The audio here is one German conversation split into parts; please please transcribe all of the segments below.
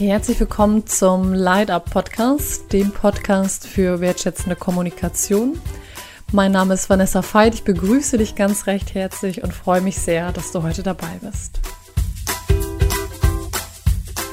Herzlich willkommen zum Light Up Podcast, dem Podcast für wertschätzende Kommunikation. Mein Name ist Vanessa Veit. Ich begrüße dich ganz recht herzlich und freue mich sehr, dass du heute dabei bist.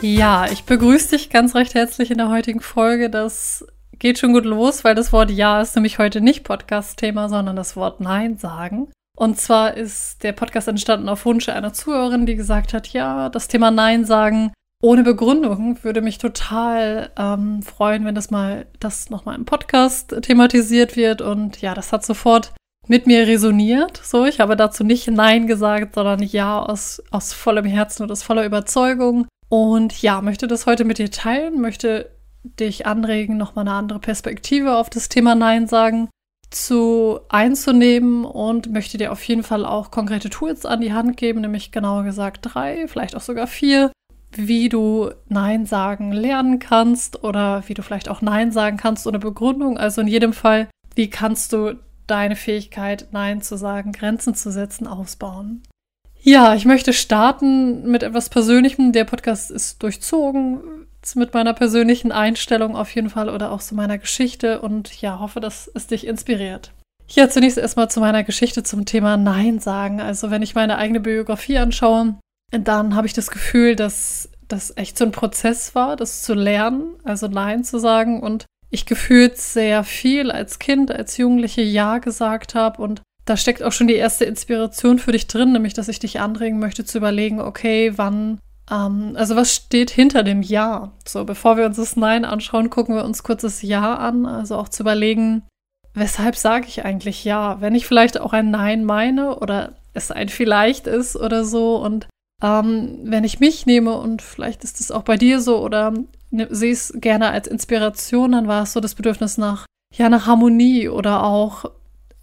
Ja, ich begrüße dich ganz recht herzlich in der heutigen Folge. Das geht schon gut los, weil das Wort Ja ist nämlich heute nicht Podcast-Thema, sondern das Wort Nein sagen. Und zwar ist der Podcast entstanden auf Wunsch einer Zuhörerin, die gesagt hat, ja, das Thema Nein sagen ohne Begründung würde mich total ähm, freuen, wenn das mal, das nochmal im Podcast thematisiert wird. Und ja, das hat sofort mit mir resoniert. So, ich habe dazu nicht Nein gesagt, sondern Ja aus, aus vollem Herzen und aus voller Überzeugung. Und ja, möchte das heute mit dir teilen, möchte dich anregen, nochmal eine andere Perspektive auf das Thema Nein sagen zu einzunehmen und möchte dir auf jeden Fall auch konkrete Tools an die Hand geben, nämlich genauer gesagt drei, vielleicht auch sogar vier, wie du Nein sagen lernen kannst oder wie du vielleicht auch Nein sagen kannst ohne Begründung. Also in jedem Fall, wie kannst du deine Fähigkeit, Nein zu sagen, Grenzen zu setzen, ausbauen. Ja, ich möchte starten mit etwas Persönlichem. Der Podcast ist durchzogen mit meiner persönlichen Einstellung auf jeden Fall oder auch zu meiner Geschichte und ja, hoffe, dass es dich inspiriert. Hier zunächst erstmal zu meiner Geschichte zum Thema Nein sagen. Also wenn ich meine eigene Biografie anschaue, dann habe ich das Gefühl, dass das echt so ein Prozess war, das zu lernen, also Nein zu sagen und ich gefühlt sehr viel als Kind, als Jugendliche Ja gesagt habe und da steckt auch schon die erste Inspiration für dich drin, nämlich dass ich dich anregen möchte zu überlegen, okay, wann, ähm, also was steht hinter dem Ja? So, bevor wir uns das Nein anschauen, gucken wir uns kurz das Ja an, also auch zu überlegen, weshalb sage ich eigentlich Ja? Wenn ich vielleicht auch ein Nein meine oder es ein vielleicht ist oder so und ähm, wenn ich mich nehme und vielleicht ist es auch bei dir so oder ne, sehe es gerne als Inspiration, dann war es so das Bedürfnis nach, ja, nach Harmonie oder auch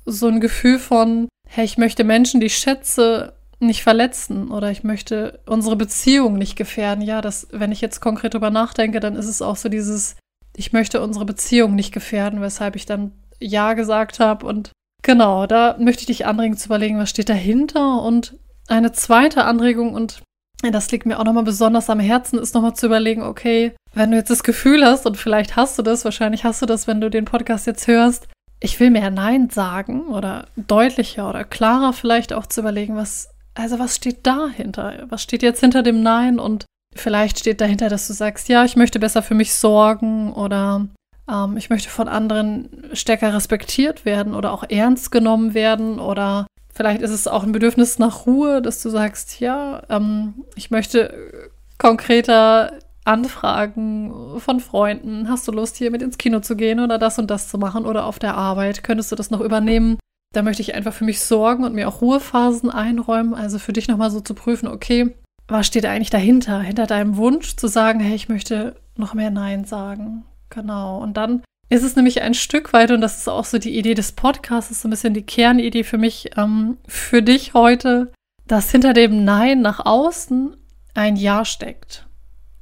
so ein Gefühl von, hey, ich möchte Menschen, die ich schätze, nicht verletzen oder ich möchte unsere Beziehung nicht gefährden. Ja, das, wenn ich jetzt konkret drüber nachdenke, dann ist es auch so dieses, ich möchte unsere Beziehung nicht gefährden, weshalb ich dann Ja gesagt habe und genau, da möchte ich dich anregen zu überlegen, was steht dahinter und eine zweite Anregung und das liegt mir auch nochmal besonders am Herzen, ist nochmal zu überlegen, okay, wenn du jetzt das Gefühl hast, und vielleicht hast du das, wahrscheinlich hast du das, wenn du den Podcast jetzt hörst, ich will mehr Nein sagen oder deutlicher oder klarer vielleicht auch zu überlegen, was, also was steht dahinter? Was steht jetzt hinter dem Nein? Und vielleicht steht dahinter, dass du sagst, ja, ich möchte besser für mich sorgen oder ähm, ich möchte von anderen stärker respektiert werden oder auch ernst genommen werden oder Vielleicht ist es auch ein Bedürfnis nach Ruhe, dass du sagst, ja, ähm, ich möchte konkreter Anfragen von Freunden. Hast du Lust, hier mit ins Kino zu gehen oder das und das zu machen oder auf der Arbeit? Könntest du das noch übernehmen? Da möchte ich einfach für mich sorgen und mir auch Ruhephasen einräumen. Also für dich nochmal so zu prüfen, okay, was steht eigentlich dahinter? Hinter deinem Wunsch zu sagen, hey, ich möchte noch mehr Nein sagen. Genau. Und dann ist es nämlich ein Stück weit, und das ist auch so die Idee des Podcasts, so ein bisschen die Kernidee für mich, ähm, für dich heute, dass hinter dem Nein nach außen ein Ja steckt.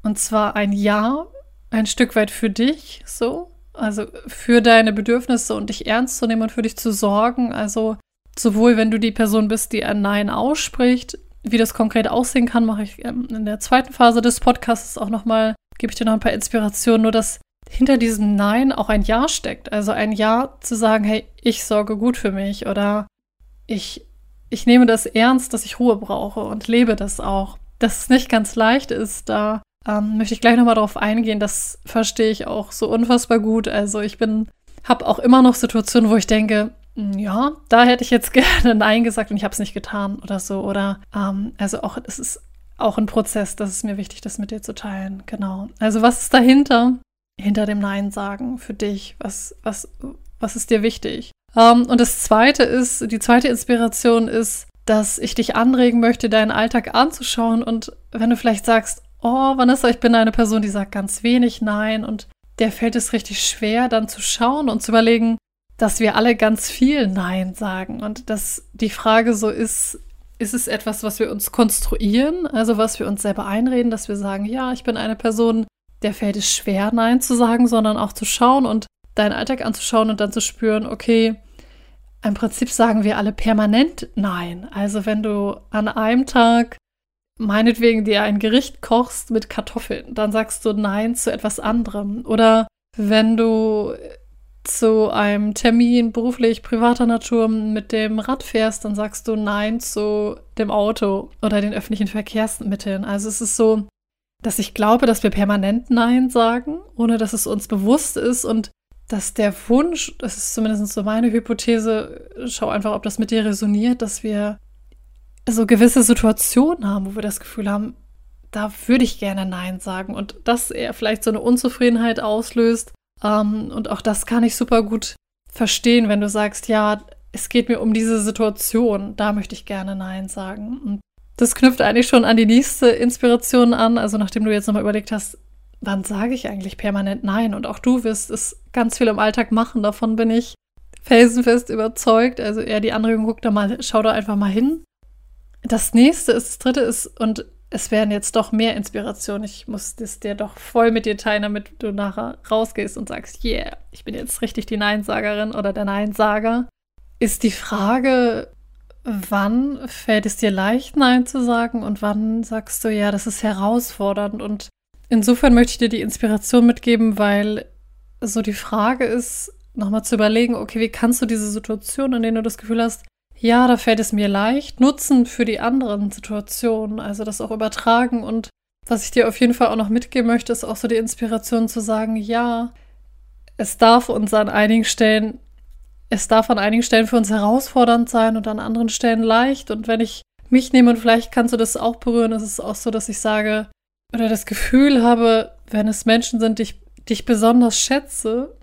Und zwar ein Ja, ein Stück weit für dich, so, also für deine Bedürfnisse und dich ernst zu nehmen und für dich zu sorgen. Also sowohl wenn du die Person bist, die ein Nein ausspricht, wie das konkret aussehen kann, mache ich ähm, in der zweiten Phase des Podcasts auch nochmal, gebe ich dir noch ein paar Inspirationen, nur dass hinter diesem Nein auch ein Ja steckt. Also ein Ja zu sagen, hey, ich sorge gut für mich oder ich, ich nehme das ernst, dass ich Ruhe brauche und lebe das auch. Dass es nicht ganz leicht ist, da ähm, möchte ich gleich nochmal darauf eingehen. Das verstehe ich auch so unfassbar gut. Also ich bin, habe auch immer noch Situationen, wo ich denke, hm, ja, da hätte ich jetzt gerne Nein gesagt und ich habe es nicht getan oder so. Oder ähm, also auch, es ist auch ein Prozess, das ist mir wichtig, das mit dir zu teilen. Genau. Also was ist dahinter? Hinter dem Nein sagen für dich? Was, was, was ist dir wichtig? Um, ähm, und das zweite ist, die zweite Inspiration ist, dass ich dich anregen möchte, deinen Alltag anzuschauen und wenn du vielleicht sagst, oh, Vanessa, ich bin eine Person, die sagt ganz wenig Nein und der fällt es richtig schwer, dann zu schauen und zu überlegen, dass wir alle ganz viel Nein sagen und dass die Frage so ist, ist es etwas, was wir uns konstruieren, also was wir uns selber einreden, dass wir sagen, ja, ich bin eine Person, der fällt es schwer, Nein zu sagen, sondern auch zu schauen und deinen Alltag anzuschauen und dann zu spüren, okay, im Prinzip sagen wir alle permanent Nein. Also wenn du an einem Tag meinetwegen dir ein Gericht kochst mit Kartoffeln, dann sagst du Nein zu etwas anderem. Oder wenn du zu einem Termin beruflich privater Natur mit dem Rad fährst, dann sagst du Nein zu dem Auto oder den öffentlichen Verkehrsmitteln. Also es ist so, dass ich glaube, dass wir permanent Nein sagen, ohne dass es uns bewusst ist und dass der Wunsch, das ist zumindest so meine Hypothese, schau einfach, ob das mit dir resoniert, dass wir so gewisse Situationen haben, wo wir das Gefühl haben, da würde ich gerne Nein sagen und das eher vielleicht so eine Unzufriedenheit auslöst. Ähm, und auch das kann ich super gut verstehen, wenn du sagst, ja, es geht mir um diese Situation, da möchte ich gerne Nein sagen. Und das knüpft eigentlich schon an die nächste Inspiration an. Also nachdem du jetzt nochmal überlegt hast, wann sage ich eigentlich permanent Nein? Und auch du wirst es ganz viel im Alltag machen. Davon bin ich felsenfest überzeugt. Also eher die Anregung, guck da mal, schau da einfach mal hin. Das nächste ist, das dritte ist, und es werden jetzt doch mehr Inspirationen. Ich muss das dir doch voll mit dir teilen, damit du nachher rausgehst und sagst, yeah, ich bin jetzt richtig die Neinsagerin oder der Neinsager. Ist die Frage, wann fällt es dir leicht, Nein zu sagen und wann sagst du, ja, das ist herausfordernd. Und insofern möchte ich dir die Inspiration mitgeben, weil so die Frage ist, nochmal zu überlegen, okay, wie kannst du diese Situation, in denen du das Gefühl hast, ja, da fällt es mir leicht, nutzen für die anderen Situationen, also das auch übertragen. Und was ich dir auf jeden Fall auch noch mitgeben möchte, ist auch so die Inspiration zu sagen, ja, es darf uns an einigen Stellen, es darf an einigen Stellen für uns herausfordernd sein und an anderen Stellen leicht. Und wenn ich mich nehme und vielleicht kannst du das auch berühren, ist es auch so, dass ich sage oder das Gefühl habe, wenn es Menschen sind, die ich, die ich besonders schätze,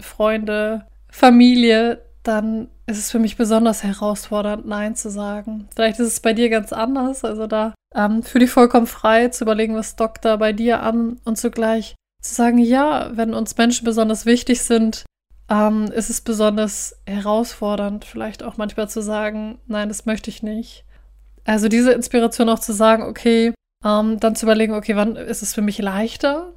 Freunde, Familie, dann ist es für mich besonders herausfordernd, Nein zu sagen. Vielleicht ist es bei dir ganz anders. Also da ähm, fühle ich vollkommen frei zu überlegen, was dockt da bei dir an und zugleich zu sagen, ja, wenn uns Menschen besonders wichtig sind, ähm, ist es besonders herausfordernd, vielleicht auch manchmal zu sagen, nein, das möchte ich nicht. Also diese Inspiration auch zu sagen, okay, ähm, dann zu überlegen, okay, wann ist es für mich leichter?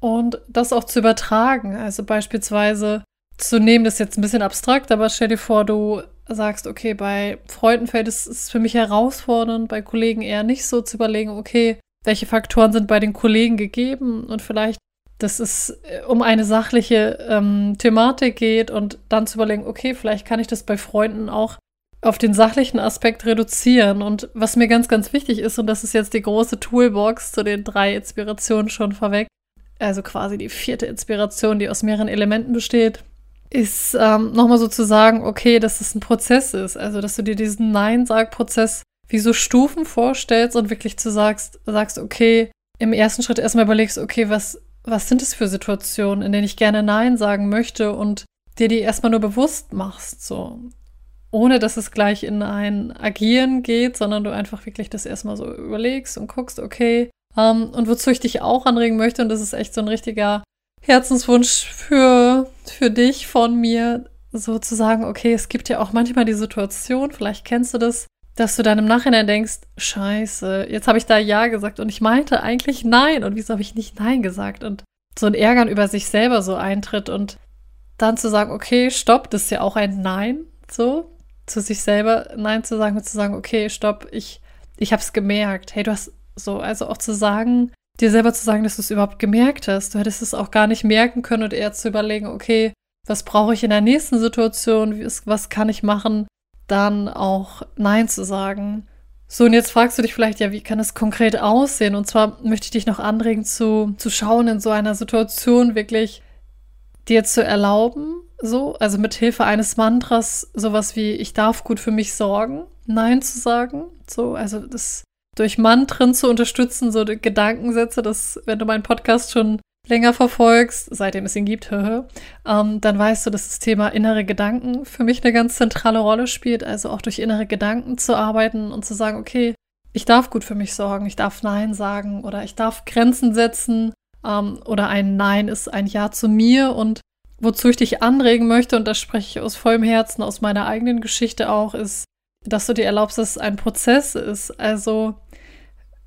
Und das auch zu übertragen. Also beispielsweise zu nehmen, das ist jetzt ein bisschen abstrakt, aber stell dir vor, du sagst, okay, bei Freunden fällt es ist für mich herausfordernd, bei Kollegen eher nicht so zu überlegen, okay, welche Faktoren sind bei den Kollegen gegeben und vielleicht, dass es äh, um eine sachliche ähm, Thematik geht und dann zu überlegen, okay, vielleicht kann ich das bei Freunden auch auf den sachlichen Aspekt reduzieren. Und was mir ganz, ganz wichtig ist, und das ist jetzt die große Toolbox zu den drei Inspirationen schon vorweg, also quasi die vierte Inspiration, die aus mehreren Elementen besteht, ist ähm, nochmal so zu sagen, okay, dass das ein Prozess ist. Also, dass du dir diesen Nein-Sag-Prozess wie so Stufen vorstellst und wirklich zu sagst, sagst, okay, im ersten Schritt erstmal überlegst, okay, was, was sind es für Situationen, in denen ich gerne Nein sagen möchte und dir die erstmal nur bewusst machst, so. Ohne dass es gleich in ein Agieren geht, sondern du einfach wirklich das erstmal so überlegst und guckst, okay, ähm, und wozu ich dich auch anregen möchte, und das ist echt so ein richtiger Herzenswunsch für, für dich von mir, so zu sagen, okay, es gibt ja auch manchmal die Situation, vielleicht kennst du das, dass du dann im Nachhinein denkst, scheiße, jetzt habe ich da Ja gesagt und ich meinte eigentlich Nein und wieso habe ich nicht Nein gesagt? Und so ein Ärgern über sich selber so eintritt und dann zu sagen, okay, stopp, das ist ja auch ein Nein, so, zu sich selber Nein zu sagen und zu sagen, okay, stopp, ich, ich habe es gemerkt, hey, du hast so, also auch zu sagen, dir selber zu sagen, dass du es überhaupt gemerkt hast. Du hättest es auch gar nicht merken können und eher zu überlegen, okay, was brauche ich in der nächsten Situation, was kann ich machen, dann auch Nein zu sagen. So, und jetzt fragst du dich vielleicht, ja, wie kann es konkret aussehen? Und zwar möchte ich dich noch anregen, zu, zu schauen, in so einer Situation wirklich dir zu erlauben, so, also mit Hilfe eines Mantras, sowas wie, ich darf gut für mich sorgen, Nein zu sagen. So, also das durch Mantren zu unterstützen, so Gedankensätze, dass wenn du meinen Podcast schon länger verfolgst, seitdem es ihn gibt, ähm, dann weißt du, dass das Thema innere Gedanken für mich eine ganz zentrale Rolle spielt. Also auch durch innere Gedanken zu arbeiten und zu sagen, okay, ich darf gut für mich sorgen, ich darf Nein sagen oder ich darf Grenzen setzen ähm, oder ein Nein ist ein Ja zu mir und wozu ich dich anregen möchte, und das spreche ich aus vollem Herzen, aus meiner eigenen Geschichte auch, ist, dass du dir erlaubst, dass es ein Prozess ist. Also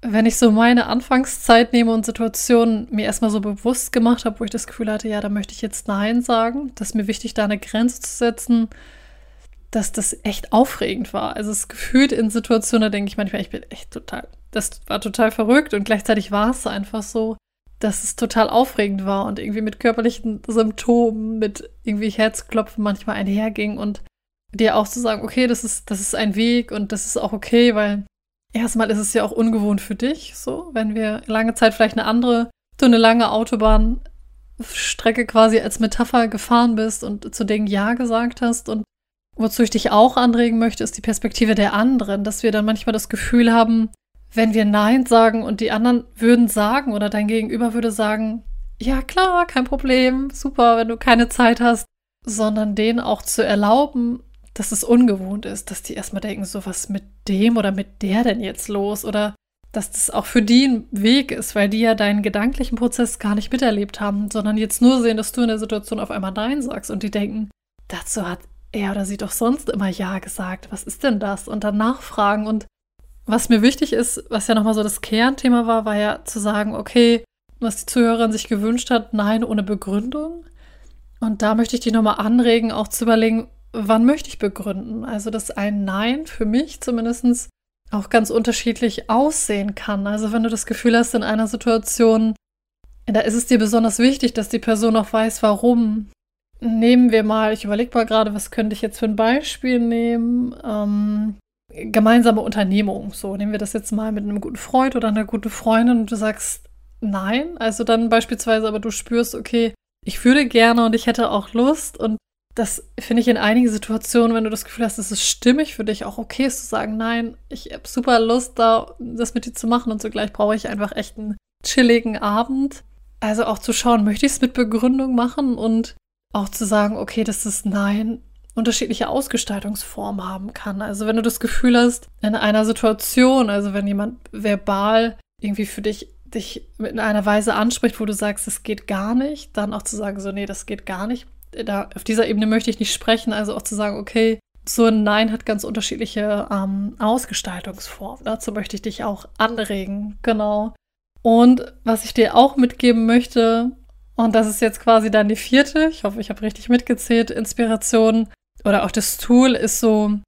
wenn ich so meine Anfangszeit nehme und Situationen mir erstmal so bewusst gemacht habe, wo ich das Gefühl hatte, ja, da möchte ich jetzt Nein sagen, dass mir wichtig, da eine Grenze zu setzen, dass das echt aufregend war. Also es gefühlt in Situationen, da denke ich manchmal, ich bin echt total das war total verrückt und gleichzeitig war es einfach so, dass es total aufregend war und irgendwie mit körperlichen Symptomen, mit irgendwie Herzklopfen manchmal einherging und dir auch zu sagen, okay, das ist, das ist ein Weg und das ist auch okay, weil erstmal ist es ja auch ungewohnt für dich, so, wenn wir lange Zeit vielleicht eine andere, so eine lange Autobahnstrecke quasi als Metapher gefahren bist und zu Dingen Ja gesagt hast. Und wozu ich dich auch anregen möchte, ist die Perspektive der anderen, dass wir dann manchmal das Gefühl haben, wenn wir Nein sagen und die anderen würden sagen oder dein Gegenüber würde sagen, ja klar, kein Problem, super, wenn du keine Zeit hast, sondern denen auch zu erlauben, dass es ungewohnt ist, dass die erstmal denken, so was mit dem oder mit der denn jetzt los oder dass das auch für die ein Weg ist, weil die ja deinen gedanklichen Prozess gar nicht miterlebt haben, sondern jetzt nur sehen, dass du in der Situation auf einmal Nein sagst und die denken, dazu hat er oder sie doch sonst immer Ja gesagt, was ist denn das? Und dann nachfragen und was mir wichtig ist, was ja nochmal so das Kernthema war, war ja zu sagen, okay, was die Zuhörerin sich gewünscht hat, nein ohne Begründung. Und da möchte ich dich nochmal anregen, auch zu überlegen, wann möchte ich begründen? Also, dass ein Nein für mich zumindest auch ganz unterschiedlich aussehen kann. Also, wenn du das Gefühl hast, in einer Situation, da ist es dir besonders wichtig, dass die Person auch weiß, warum. Nehmen wir mal, ich überlege mal gerade, was könnte ich jetzt für ein Beispiel nehmen? Ähm, gemeinsame Unternehmung. So, nehmen wir das jetzt mal mit einem guten Freund oder einer guten Freundin und du sagst nein. Also dann beispielsweise, aber du spürst, okay, ich würde gerne und ich hätte auch Lust und das finde ich in einigen Situationen, wenn du das Gefühl hast, es ist stimmig für dich, auch okay ist zu sagen, nein, ich habe super Lust, da das mit dir zu machen und zugleich brauche ich einfach echt einen chilligen Abend. Also auch zu schauen, möchte ich es mit Begründung machen und auch zu sagen, okay, das ist nein, unterschiedliche Ausgestaltungsformen haben kann. Also wenn du das Gefühl hast, in einer Situation, also wenn jemand verbal irgendwie für dich dich in einer Weise anspricht, wo du sagst, es geht gar nicht, dann auch zu sagen, so, nee, das geht gar nicht, da, auf dieser Ebene möchte ich nicht sprechen, also auch zu sagen, okay, so ein Nein hat ganz unterschiedliche ähm, Ausgestaltungsformen. Dazu möchte ich dich auch anregen, genau. Und was ich dir auch mitgeben möchte, und das ist jetzt quasi dann die vierte, ich hoffe, ich habe richtig mitgezählt, Inspiration oder auch das Tool ist so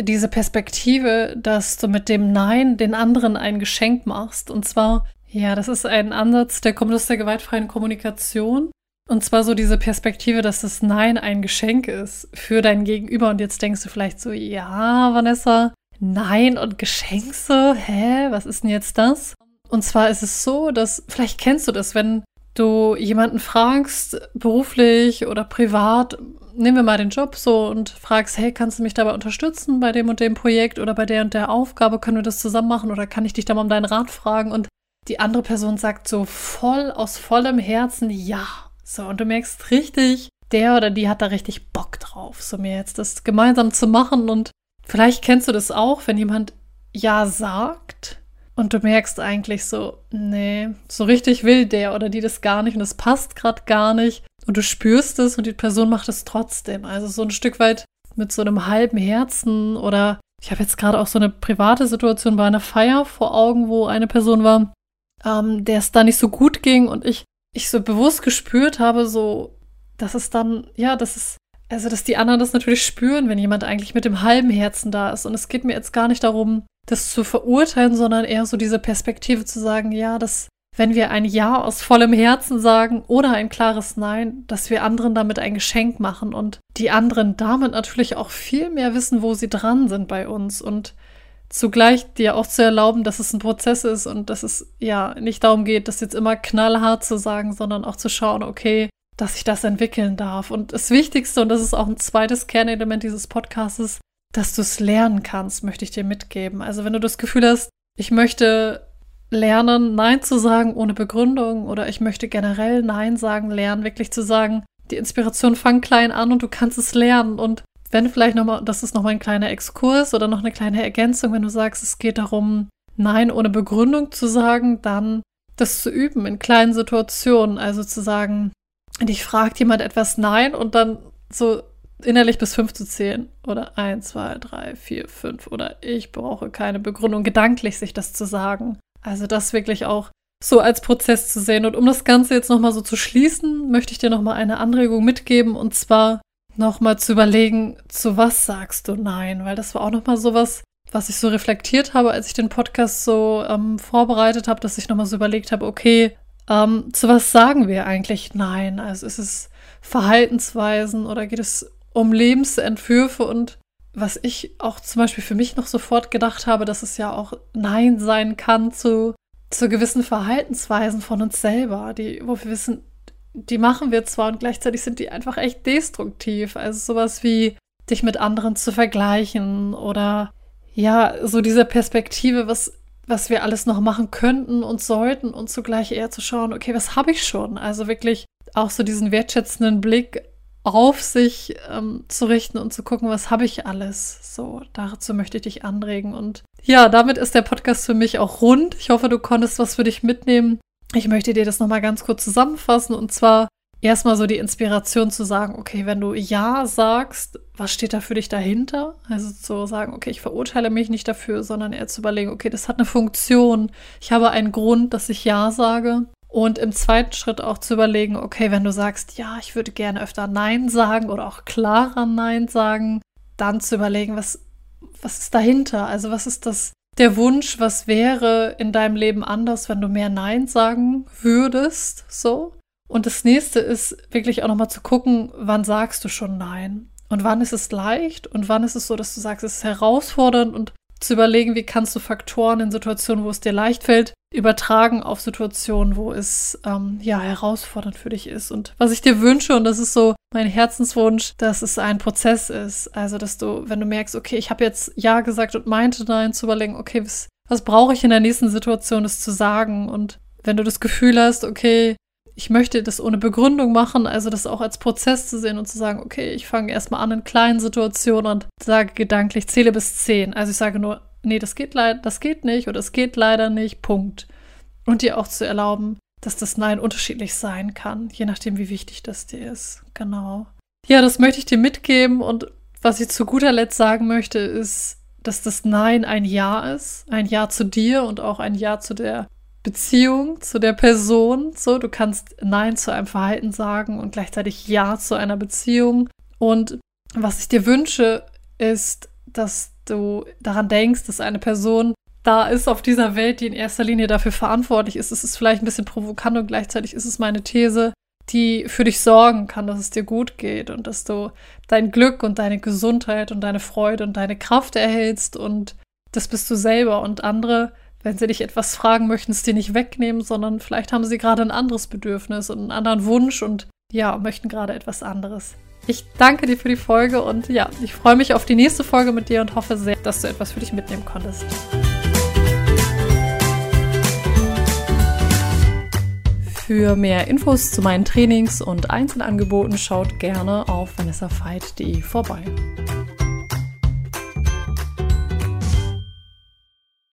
diese Perspektive, dass du mit dem Nein den anderen ein Geschenk machst. Und zwar, ja, das ist ein Ansatz, der kommt aus der gewaltfreien Kommunikation. Und zwar so diese Perspektive, dass das Nein ein Geschenk ist für dein Gegenüber. Und jetzt denkst du vielleicht so, ja, Vanessa, Nein und Geschenk so, hä, was ist denn jetzt das? Und zwar ist es so, dass, vielleicht kennst du das, wenn du jemanden fragst, beruflich oder privat, nehmen wir mal den Job so und fragst, hey, kannst du mich dabei unterstützen bei dem und dem Projekt oder bei der und der Aufgabe, können wir das zusammen machen oder kann ich dich da mal um deinen Rat fragen? Und die andere Person sagt so voll aus vollem Herzen ja. So, und du merkst richtig, der oder die hat da richtig Bock drauf, so mir jetzt das gemeinsam zu machen. Und vielleicht kennst du das auch, wenn jemand Ja sagt und du merkst eigentlich so, nee, so richtig will der oder die das gar nicht und es passt gerade gar nicht. Und du spürst es und die Person macht es trotzdem. Also so ein Stück weit mit so einem halben Herzen oder ich habe jetzt gerade auch so eine private Situation bei einer Feier vor Augen, wo eine Person war, ähm, der es da nicht so gut ging und ich ich so bewusst gespürt habe, so, dass es dann, ja, dass es, also dass die anderen das natürlich spüren, wenn jemand eigentlich mit dem halben Herzen da ist. Und es geht mir jetzt gar nicht darum, das zu verurteilen, sondern eher so diese Perspektive zu sagen, ja, dass wenn wir ein Ja aus vollem Herzen sagen oder ein klares Nein, dass wir anderen damit ein Geschenk machen und die anderen damit natürlich auch viel mehr wissen, wo sie dran sind bei uns und zugleich dir auch zu erlauben, dass es ein Prozess ist und dass es ja nicht darum geht, das jetzt immer knallhart zu sagen, sondern auch zu schauen, okay, dass ich das entwickeln darf. Und das Wichtigste, und das ist auch ein zweites Kernelement dieses Podcasts, dass du es lernen kannst, möchte ich dir mitgeben. Also wenn du das Gefühl hast, ich möchte lernen, Nein zu sagen ohne Begründung oder ich möchte generell Nein sagen lernen, wirklich zu sagen, die Inspiration fang klein an und du kannst es lernen und wenn vielleicht nochmal, das ist nochmal ein kleiner Exkurs oder noch eine kleine Ergänzung, wenn du sagst, es geht darum, Nein ohne Begründung zu sagen, dann das zu üben in kleinen Situationen. Also zu sagen, dich fragt jemand etwas Nein und dann so innerlich bis fünf zu zählen. Oder eins, zwei, drei, vier, fünf. Oder ich brauche keine Begründung, gedanklich sich das zu sagen. Also das wirklich auch so als Prozess zu sehen. Und um das Ganze jetzt nochmal so zu schließen, möchte ich dir nochmal eine Anregung mitgeben. Und zwar nochmal zu überlegen, zu was sagst du Nein? Weil das war auch nochmal sowas, was ich so reflektiert habe, als ich den Podcast so ähm, vorbereitet habe, dass ich nochmal so überlegt habe, okay, ähm, zu was sagen wir eigentlich Nein? Also ist es Verhaltensweisen oder geht es um Lebensentwürfe und was ich auch zum Beispiel für mich noch sofort gedacht habe, dass es ja auch Nein sein kann zu, zu gewissen Verhaltensweisen von uns selber, die, wo wir wissen, die machen wir zwar und gleichzeitig sind die einfach echt destruktiv. Also sowas wie dich mit anderen zu vergleichen oder ja, so diese Perspektive, was, was wir alles noch machen könnten und sollten und zugleich eher zu schauen, okay, was habe ich schon? Also wirklich auch so diesen wertschätzenden Blick auf sich ähm, zu richten und zu gucken, was habe ich alles. So, dazu möchte ich dich anregen. Und ja, damit ist der Podcast für mich auch rund. Ich hoffe, du konntest was für dich mitnehmen. Ich möchte dir das nochmal ganz kurz zusammenfassen. Und zwar erstmal so die Inspiration zu sagen, okay, wenn du Ja sagst, was steht da für dich dahinter? Also zu sagen, okay, ich verurteile mich nicht dafür, sondern eher zu überlegen, okay, das hat eine Funktion. Ich habe einen Grund, dass ich Ja sage. Und im zweiten Schritt auch zu überlegen, okay, wenn du sagst, ja, ich würde gerne öfter Nein sagen oder auch klarer Nein sagen, dann zu überlegen, was, was ist dahinter? Also was ist das, der Wunsch, was wäre in deinem Leben anders, wenn du mehr Nein sagen würdest? So. Und das nächste ist wirklich auch nochmal zu gucken, wann sagst du schon Nein? Und wann ist es leicht und wann ist es so, dass du sagst, es ist herausfordernd und zu überlegen, wie kannst du Faktoren in Situationen, wo es dir leicht fällt, übertragen auf Situationen, wo es ähm, ja herausfordernd für dich ist. Und was ich dir wünsche, und das ist so mein Herzenswunsch, dass es ein Prozess ist. Also, dass du, wenn du merkst, okay, ich habe jetzt Ja gesagt und meinte Nein, zu überlegen, okay, was, was brauche ich in der nächsten Situation, das zu sagen? Und wenn du das Gefühl hast, okay, ich möchte das ohne Begründung machen, also das auch als Prozess zu sehen und zu sagen, okay, ich fange erstmal an in kleinen Situationen und sage gedanklich, zähle bis zehn. Also ich sage nur, nee, das geht leider, das geht nicht oder es geht leider nicht, Punkt. Und dir auch zu erlauben, dass das Nein unterschiedlich sein kann, je nachdem, wie wichtig das dir ist. Genau. Ja, das möchte ich dir mitgeben und was ich zu guter Letzt sagen möchte, ist, dass das Nein ein Ja ist, ein Ja zu dir und auch ein Ja zu der Beziehung zu der Person. So, du kannst Nein zu einem Verhalten sagen und gleichzeitig Ja zu einer Beziehung. Und was ich dir wünsche, ist, dass du daran denkst, dass eine Person da ist auf dieser Welt, die in erster Linie dafür verantwortlich ist. Es ist vielleicht ein bisschen provokant und gleichzeitig ist es meine These, die für dich sorgen kann, dass es dir gut geht und dass du dein Glück und deine Gesundheit und deine Freude und deine Kraft erhältst und das bist du selber und andere wenn sie dich etwas fragen, möchten es dir nicht wegnehmen, sondern vielleicht haben sie gerade ein anderes Bedürfnis und einen anderen Wunsch und ja, möchten gerade etwas anderes. Ich danke dir für die Folge und ja, ich freue mich auf die nächste Folge mit dir und hoffe sehr, dass du etwas für dich mitnehmen konntest. Für mehr Infos zu meinen Trainings und Einzelangeboten schaut gerne auf vanessafeit.de vorbei.